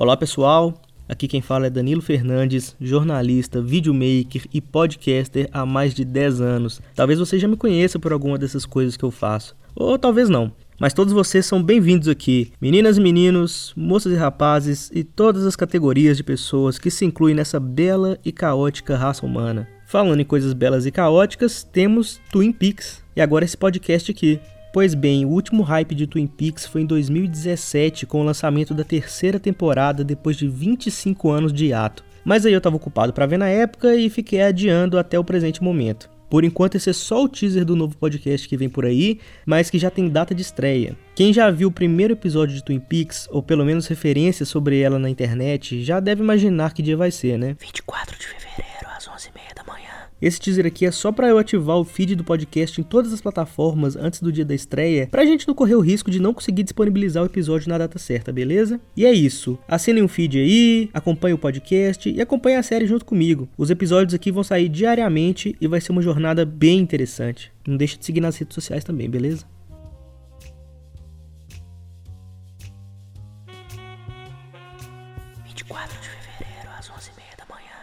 Olá pessoal, aqui quem fala é Danilo Fernandes, jornalista, videomaker e podcaster há mais de 10 anos. Talvez você já me conheça por alguma dessas coisas que eu faço, ou talvez não. Mas todos vocês são bem-vindos aqui, meninas e meninos, moças e rapazes e todas as categorias de pessoas que se incluem nessa bela e caótica raça humana. Falando em coisas belas e caóticas, temos Twin Peaks e agora esse podcast aqui. Pois bem, o último hype de Twin Peaks foi em 2017, com o lançamento da terceira temporada depois de 25 anos de hiato. Mas aí eu estava ocupado para ver na época e fiquei adiando até o presente momento. Por enquanto, esse é só o teaser do novo podcast que vem por aí, mas que já tem data de estreia. Quem já viu o primeiro episódio de Twin Peaks, ou pelo menos referências sobre ela na internet, já deve imaginar que dia vai ser, né? 24 de fevereiro, às 11h30 da manhã. Esse teaser aqui é só para eu ativar o feed do podcast em todas as plataformas antes do dia da estreia, pra gente não correr o risco de não conseguir disponibilizar o episódio na data certa, beleza? E é isso. Assinem um feed aí, acompanhe o podcast e acompanhe a série junto comigo. Os episódios aqui vão sair diariamente e vai ser uma jornada bem interessante. Não deixe de seguir nas redes sociais também, beleza? de fevereiro às 11h30 da manhã.